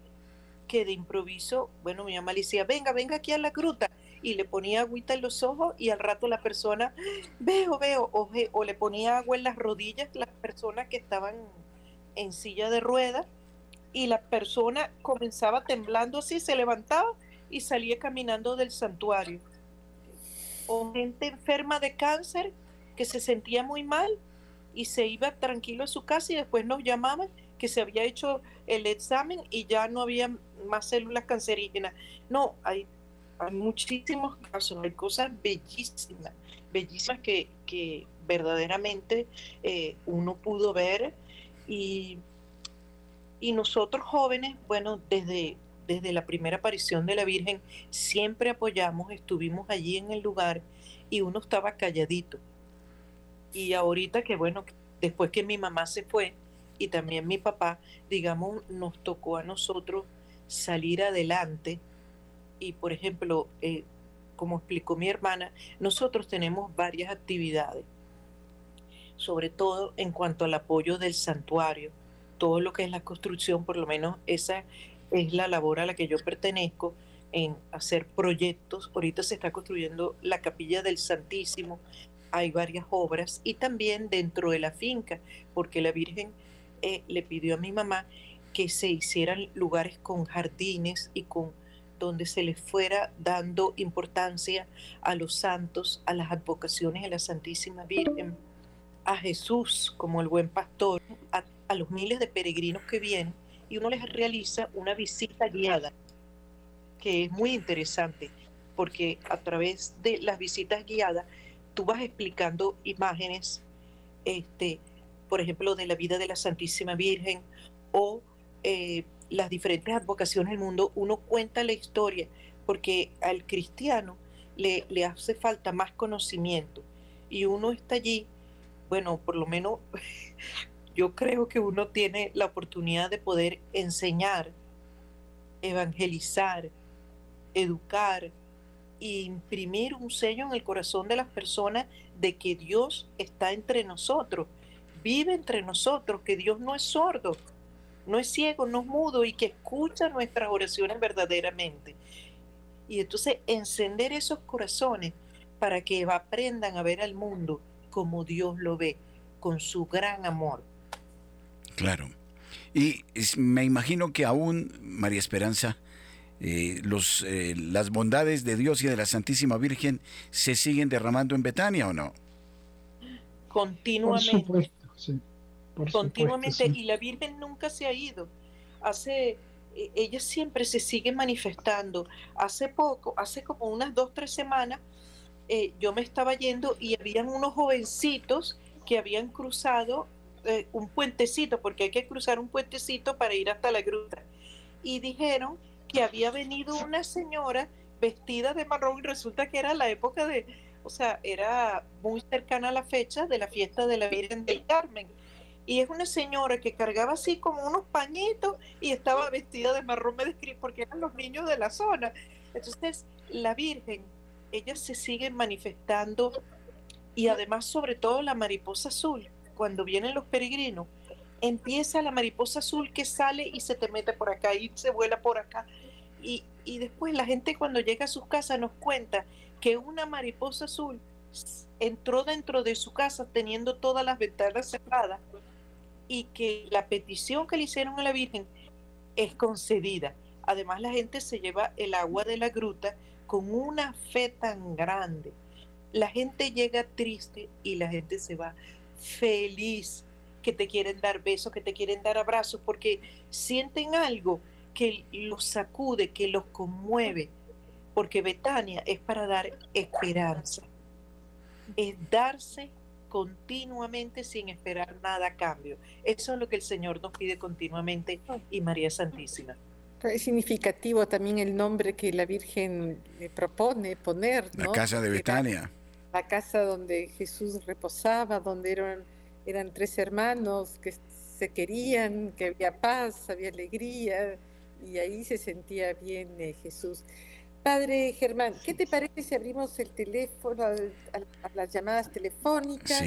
que de improviso, bueno, mi mamá le decía, venga, venga aquí a la gruta, y le ponía agüita en los ojos y al rato la persona, veo, veo, o, o le ponía agua en las rodillas las personas que estaban en silla de ruedas y la persona comenzaba temblando así, se levantaba y salía caminando del santuario. O gente enferma de cáncer que se sentía muy mal y se iba tranquilo a su casa y después nos llamaban que se había hecho el examen y ya no había más células cancerígenas. No, hay, muchísimos casos, hay cosas bellísimas, bellísimas que, que verdaderamente eh, uno pudo ver y, y nosotros jóvenes, bueno, desde, desde la primera aparición de la Virgen, siempre apoyamos, estuvimos allí en el lugar y uno estaba calladito y ahorita que bueno, después que mi mamá se fue y también mi papá, digamos, nos tocó a nosotros salir adelante. Y por ejemplo, eh, como explicó mi hermana, nosotros tenemos varias actividades, sobre todo en cuanto al apoyo del santuario, todo lo que es la construcción, por lo menos esa es la labor a la que yo pertenezco, en hacer proyectos. Ahorita se está construyendo la capilla del Santísimo, hay varias obras y también dentro de la finca, porque la Virgen eh, le pidió a mi mamá que se hicieran lugares con jardines y con donde se les fuera dando importancia a los santos, a las advocaciones de la Santísima Virgen, a Jesús como el buen pastor, a, a los miles de peregrinos que vienen y uno les realiza una visita guiada, que es muy interesante, porque a través de las visitas guiadas tú vas explicando imágenes, este, por ejemplo, de la vida de la Santísima Virgen o eh, las diferentes advocaciones del mundo, uno cuenta la historia, porque al cristiano le, le hace falta más conocimiento. Y uno está allí, bueno, por lo menos yo creo que uno tiene la oportunidad de poder enseñar, evangelizar, educar, imprimir un sello en el corazón de las personas de que Dios está entre nosotros, vive entre nosotros, que Dios no es sordo, no es ciego, no es mudo y que escucha nuestras oraciones verdaderamente. Y entonces encender esos corazones para que aprendan a ver al mundo como Dios lo ve, con su gran amor. Claro. Y me imagino que aún, María Esperanza, eh, los, eh, las bondades de Dios y de la Santísima Virgen se siguen derramando en Betania o no? Continuamente. Continuamente. Y la Virgen nunca se ha ido. Hace, e, ella siempre se sigue manifestando. Hace poco, hace como unas dos, tres semanas, eh, yo me estaba yendo y habían unos jovencitos que habían cruzado un puentecito, porque hay que cruzar un puentecito para ir hasta la gruta. Y dijeron que había venido una señora vestida de marrón y resulta que era la época de, o sea, era muy cercana a la fecha de la fiesta de la Virgen del Carmen. Y es una señora que cargaba así como unos pañitos y estaba vestida de marrón, me describe, porque eran los niños de la zona. Entonces, la Virgen, ella se sigue manifestando y además sobre todo la mariposa azul, cuando vienen los peregrinos, empieza la mariposa azul que sale y se te mete por acá y se vuela por acá. Y, y después la gente cuando llega a sus casas nos cuenta que una mariposa azul entró dentro de su casa teniendo todas las ventanas cerradas y que la petición que le hicieron a la Virgen es concedida. Además la gente se lleva el agua de la gruta con una fe tan grande. La gente llega triste y la gente se va feliz que te quieren dar besos, que te quieren dar abrazos, porque sienten algo que los sacude, que los conmueve, porque Betania es para dar esperanza. es darse continuamente sin esperar nada a cambio. Eso es lo que el Señor nos pide continuamente y María Santísima. Es significativo también el nombre que la Virgen le propone poner. La casa de Betania. La casa donde Jesús reposaba, donde eran, eran tres hermanos que se querían, que había paz, había alegría, y ahí se sentía bien eh, Jesús. Padre Germán, ¿qué te parece si abrimos el teléfono a, las llamadas telefónicas?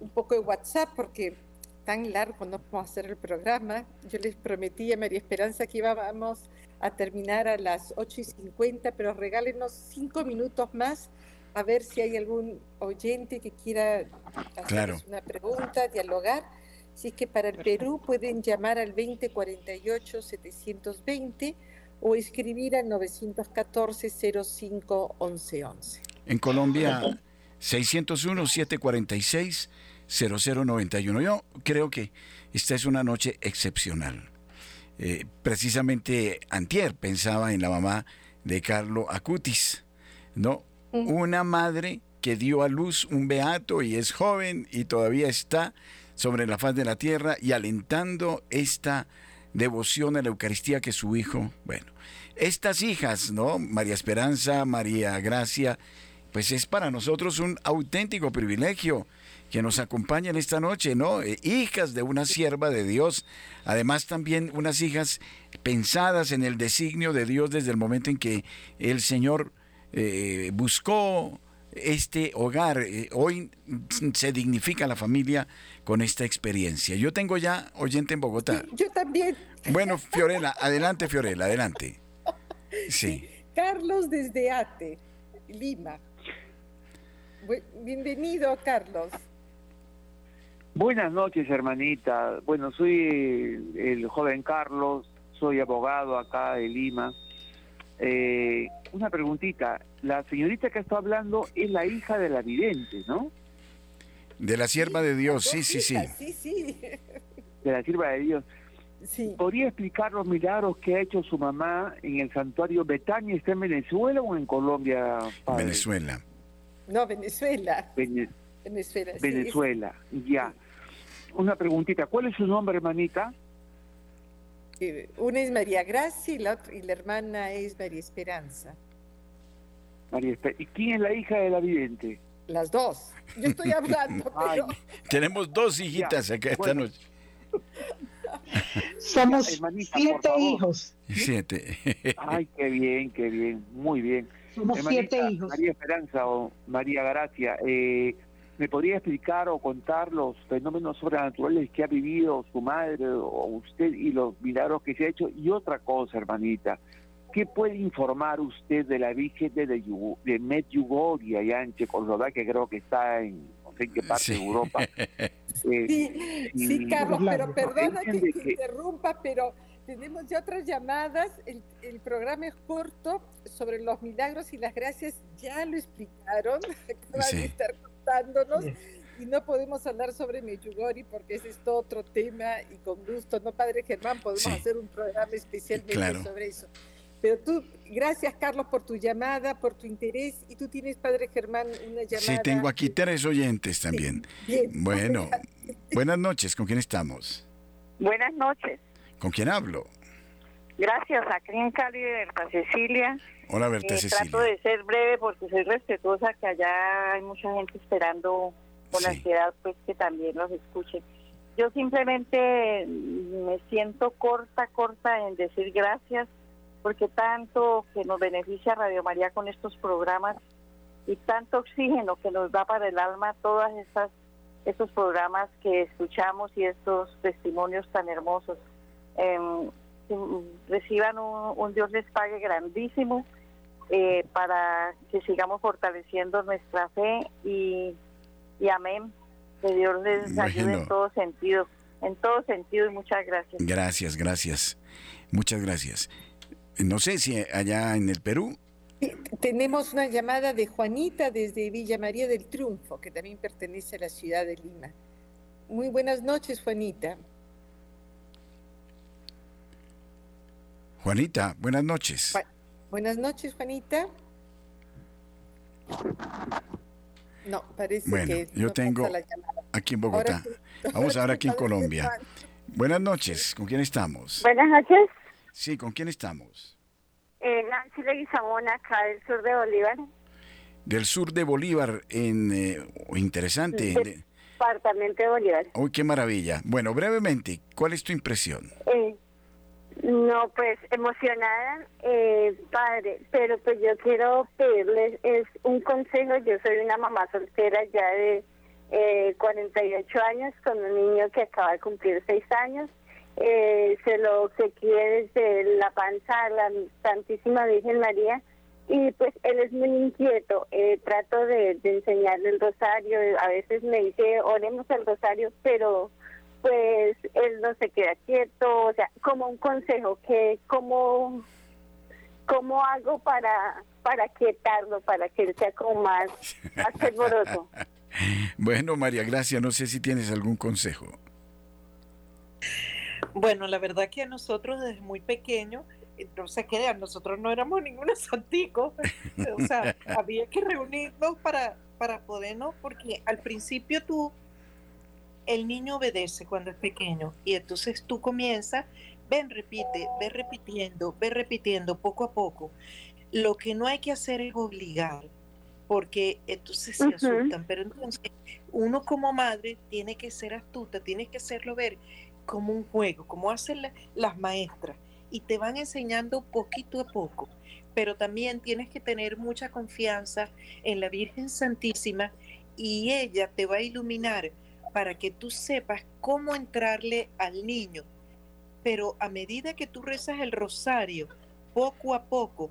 Un poco de WhatsApp, porque tan largo no podemos hacer el programa. Yo les prometí a María Esperanza que íbamos a terminar a las 8 y 50, pero regálenos cinco minutos más a ver si hay algún oyente que quiera hacer una pregunta, dialogar. Si es que para el Perú pueden llamar al 2048-720 o escribir al 914-05-1111. En Colombia, 601-746-0091. Yo creo que esta es una noche excepcional. Eh, precisamente antier pensaba en la mamá de Carlo Acutis, ¿no? Una madre que dio a luz un beato y es joven y todavía está sobre la faz de la tierra y alentando esta devoción a la Eucaristía que su hijo, bueno, estas hijas, ¿no? María Esperanza, María Gracia, pues es para nosotros un auténtico privilegio que nos acompañen esta noche, ¿no? Eh, hijas de una sierva de Dios, además también unas hijas pensadas en el designio de Dios desde el momento en que el Señor eh, buscó este hogar. Eh, hoy se dignifica la familia con esta experiencia. Yo tengo ya oyente en Bogotá. yo también. Bueno, Fiorella, adelante, Fiorella, adelante. Sí. Carlos desde Ate, Lima. Bienvenido, Carlos. Buenas noches, hermanita. Bueno, soy el joven Carlos, soy abogado acá de Lima. Eh, una preguntita, la señorita que está hablando es la hija de la vidente, ¿no? De la sierva de Dios, sí, sí, sí. Sí, sí. De la sierva de Dios. Sí. ¿Podría explicar los milagros que ha hecho su mamá en el santuario Betania? ¿Está en Venezuela o en Colombia? Venezuela. No, Venezuela. Venezuela. Venezuela, ya. Una preguntita, ¿cuál es su nombre, hermanita? una es María Gracia y la, otra, y la hermana es María Esperanza. María ¿Y quién es la hija de la vidente? Las dos. Yo estoy hablando, pero... Tenemos dos hijitas acá esta noche. Somos siete hijos. Siete. Ay, qué bien, qué bien, muy bien. Somos siete hijos. María Esperanza o María Gracia, eh, ¿Me podría explicar o contar los fenómenos sobrenaturales que ha vivido su madre o usted y los milagros que se ha hecho? Y otra cosa, hermanita, ¿qué puede informar usted de la Virgen de, de Medjugorje, allá en Checoslovaquia, que creo que está en no sé en qué parte de Europa? Eh, sí, Carlos, pero perdona que, te interrumpa, pero tenemos ya otras llamadas. El, el, programa es corto sobre los milagros y las gracias. Ya lo explicaron. sí y no podemos hablar sobre Meyugori porque ese es todo otro tema y con gusto, ¿no, Padre Germán? Podemos hacer un programa especialmente sobre eso. Pero tú, gracias Carlos por tu llamada, por tu interés. Y tú tienes, Padre Germán, una llamada. Sí, tengo aquí tres oyentes también. Bueno, buenas noches, ¿con quién estamos? Buenas noches. ¿Con quién hablo? Gracias, aquí en Cali, Berta Cecilia. Hola, Berta eh, Cecilia. Trato de ser breve porque soy respetuosa, que allá hay mucha gente esperando con ansiedad, pues que también los escuchen. Yo simplemente me siento corta, corta en decir gracias, porque tanto que nos beneficia Radio María con estos programas y tanto oxígeno que nos da para el alma todas estas estos programas que escuchamos y estos testimonios tan hermosos. Eh, reciban un, Dios les pague grandísimo eh, para que sigamos fortaleciendo nuestra fe y, amén. Que Dios les ayude en todo sentido, en todo sentido y muchas gracias. Gracias, gracias. Muchas gracias. No sé si allá en el Perú. Tenemos una llamada de Juanita desde Villa María del Triunfo, que también pertenece a la ciudad de Lima. Muy buenas noches, Juanita. Juanita, buenas noches. buenas noches, Juanita. No, parece bueno, que yo tengo aquí en Bogotá. Vamos ahora aquí en Colombia. Buenas noches, ¿con quién estamos? Buenas noches. Sí, ¿con quién estamos? Eh, Nancy Leguizamón, acá del sur de Bolívar. Del sur de Bolívar, en eh, interesante. Departamento de Bolívar. Uy, qué maravilla. Bueno, brevemente, ¿cuál es tu impresión? Eh, no, pues emocionada, eh, padre, pero pues yo quiero pedirles es un consejo. Yo soy una mamá soltera ya de eh, 48 años con un niño que acaba de cumplir 6 años. Eh, se lo que quiere desde la panza a la Santísima Virgen María y pues él es muy inquieto. Eh, trato de, enseñarle el rosario. A veces me dice, oremos el rosario, pero pues él no se queda quieto. O sea, como un consejo, que cómo, cómo hago para, para quietarlo, para que él sea como más, más fervoroso. bueno, María Gracia, no sé si tienes algún consejo. Bueno, la verdad que a nosotros desde muy pequeño no se crean, nosotros no éramos ningunos santicos, o sea, había que reunirnos para, para podernos, porque al principio tú, el niño obedece cuando es pequeño, y entonces tú comienzas, ven, repite, ven repitiendo, ven repitiendo poco a poco. Lo que no hay que hacer es obligar, porque entonces se asustan, pero entonces uno como madre tiene que ser astuta, tiene que hacerlo ver como un juego, como hacen las maestras y te van enseñando poquito a poco. Pero también tienes que tener mucha confianza en la Virgen Santísima y ella te va a iluminar para que tú sepas cómo entrarle al niño. Pero a medida que tú rezas el rosario, poco a poco,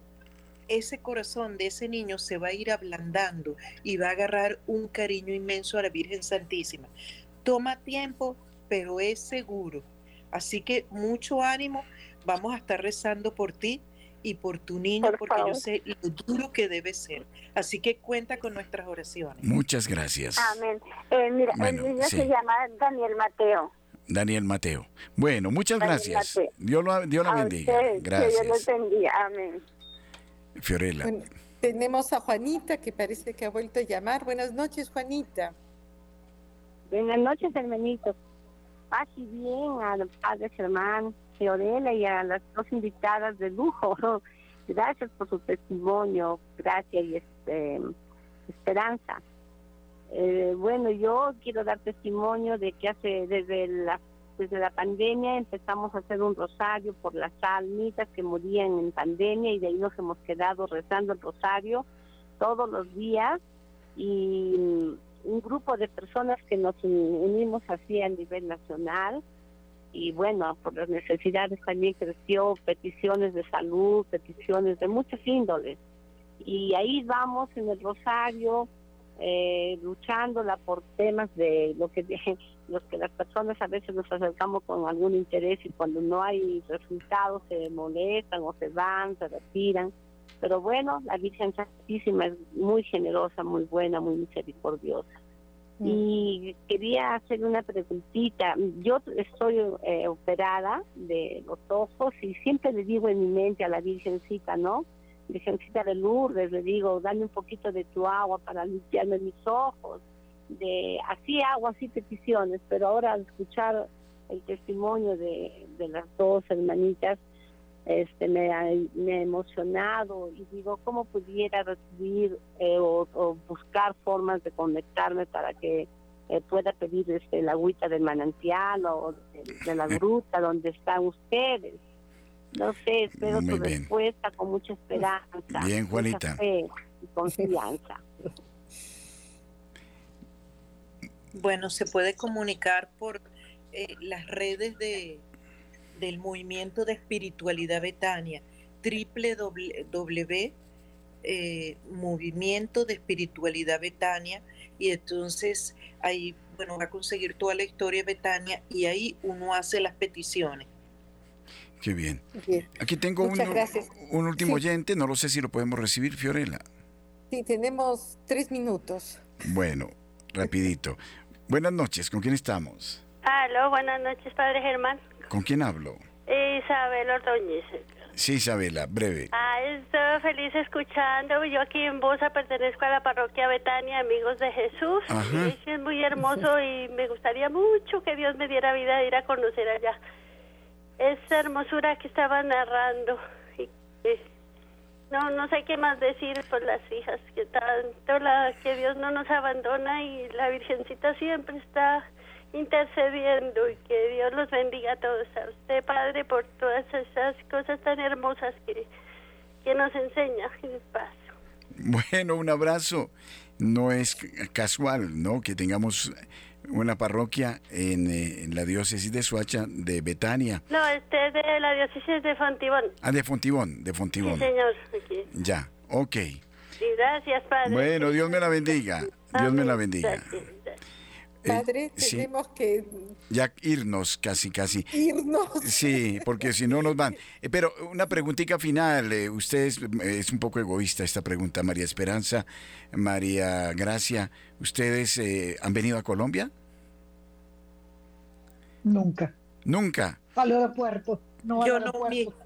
ese corazón de ese niño se va a ir ablandando y va a agarrar un cariño inmenso a la Virgen Santísima. Toma tiempo, pero es seguro. Así que mucho ánimo vamos a estar rezando por ti y por tu niño, porque yo sé lo duro que debe ser. Así que cuenta con nuestras oraciones. Muchas gracias. Amén. Eh, mira, el niño se llama Daniel Mateo. Daniel Mateo. Bueno, muchas gracias. Dios lo, Dios bendiga. gracias. Que Dios lo bendiga. Amén. Fiorella. tenemos a Juanita que parece que ha vuelto a llamar. Buenas noches, Juanita. Buenas noches, hermanito. Y bien al padre Germán Fiorella y a las dos invitadas de lujo. Gracias por su testimonio, gracias y este, esperanza. Eh, bueno, yo quiero dar testimonio de que hace desde la desde la pandemia empezamos a hacer un rosario por las almitas que morían en pandemia y de ahí nos hemos quedado rezando el rosario todos los días y un grupo de personas que nos unimos así a nivel nacional y bueno, por las necesidades también creció, peticiones de salud, peticiones de muchas índoles. Y ahí vamos en el Rosario, eh, luchándola por temas de lo que los que las personas a veces nos acercamos con algún interés y cuando no hay resultados se molestan o se van, se retiran. Pero bueno, la Virgen Santísima es muy generosa, muy buena, muy misericordiosa. Mm. Y quería hacer una preguntita. Yo estoy eh, operada de los ojos y siempre le digo en mi mente a la Virgencita, ¿no? Virgencita de Lourdes, le digo, dame un poquito de tu agua para limpiarme mis ojos. De así hago así peticiones, pero ahora al escuchar el testimonio de, de las dos hermanitas, este me ha, me emocionado y digo cómo pudiera recibir eh, o, buscar formas de conectarme para que eh, pueda pedir este, la agüita del manantial o de, la gruta donde están ustedes. No sé, espero su respuesta con mucha esperanza. Bien, Juanita. y confianza. Bueno, se puede comunicar por eh, las redes de, del movimiento de espiritualidad Betania, www eh, movimiento de espiritualidad Betania y entonces ahí bueno va a conseguir toda la historia de Betania y ahí uno hace las peticiones. Qué bien. Aquí tengo un, un, último oyente, no lo sé si lo podemos recibir, Fiorella. Sí, tenemos tres minutos. Bueno, rapidito. Buenas noches, ¿con quién estamos? Aló, buenas noches, Padre Germán. ¿Con quién hablo? Isabel Ordóñez. Sí, Isabela, breve. Ah, estoy feliz escuchando. Yo aquí en Bosa pertenezco a la parroquia Betania, Amigos de Jesús. Ajá. Es muy hermoso y me gustaría mucho que Dios me diera vida de ir a conocer allá. Esa hermosura que estaba narrando. Y, y no, no sé qué más decir por las hijas, que tanto la, que Dios no nos abandona y la Virgencita siempre está intercediendo y que Dios los bendiga a todos. A usted, Padre, por todas esas cosas tan hermosas que, que nos enseña en paso. Bueno, un abrazo. No es casual, ¿no? Que tengamos una parroquia en, eh, en la diócesis de Suacha, de Betania. No, este es de la diócesis de Fontibón. Ah, de Fontibón, de Sí, Fontibón. señor. Aquí. Ya, ok. Sí, gracias, Padre. Bueno, Dios me la bendiga. Dios me la bendiga. Gracias, Eh, Padre, sí, tenemos que ya irnos casi, casi. irnos. Sí, porque si no nos van. Eh, Pero una preguntita final. eh, Usted es, es un poco egoísta esta pregunta, María Esperanza, María Gracia. ¿Ustedes eh, han venido a Colombia? Nunca. Nunca. Al aeropuerto. No al Yo no,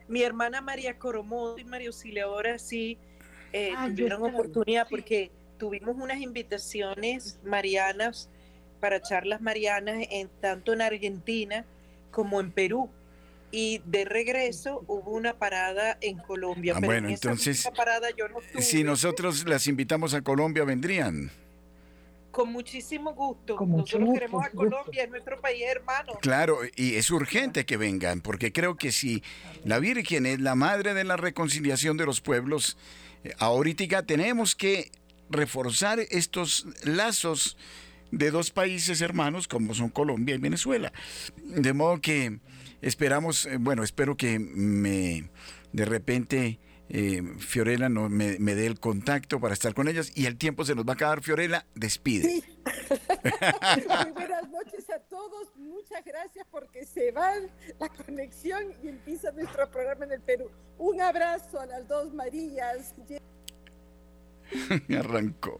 mi, hermana María Coromodo y María Auxiliadora sí eh, Ah, tuvieron oportunidad sí. porque tuvimos unas invitaciones marianas para charlas marianas en tanto en Argentina como en Perú. Y de regreso hubo una parada en Colombia. Ah, pero bueno, en esa entonces, misma parada yo no estuve. Si nosotros las invitamos a Colombia, vendrían. Con muchísimo gusto. Con mucho Nosotros gusto, queremos a gusto. Colombia, es nuestro país hermano. Claro, y es urgente que vengan, porque creo que si la Virgen es la madre de la reconciliación de los pueblos, eh, ahorita tenemos que reforzar estos lazos de dos países hermanos como son Colombia y Venezuela. De modo que esperamos, eh, bueno, espero que me de repente eh, Fiorella no, me, me dé el contacto para estar con ellas y el tiempo se nos va a acabar. Fiorella, despide. Sí. Muy buenas noches a todos. Muchas gracias porque se va la conexión y empieza nuestro programa en el Perú. Un abrazo a las dos Marías. Arrancó.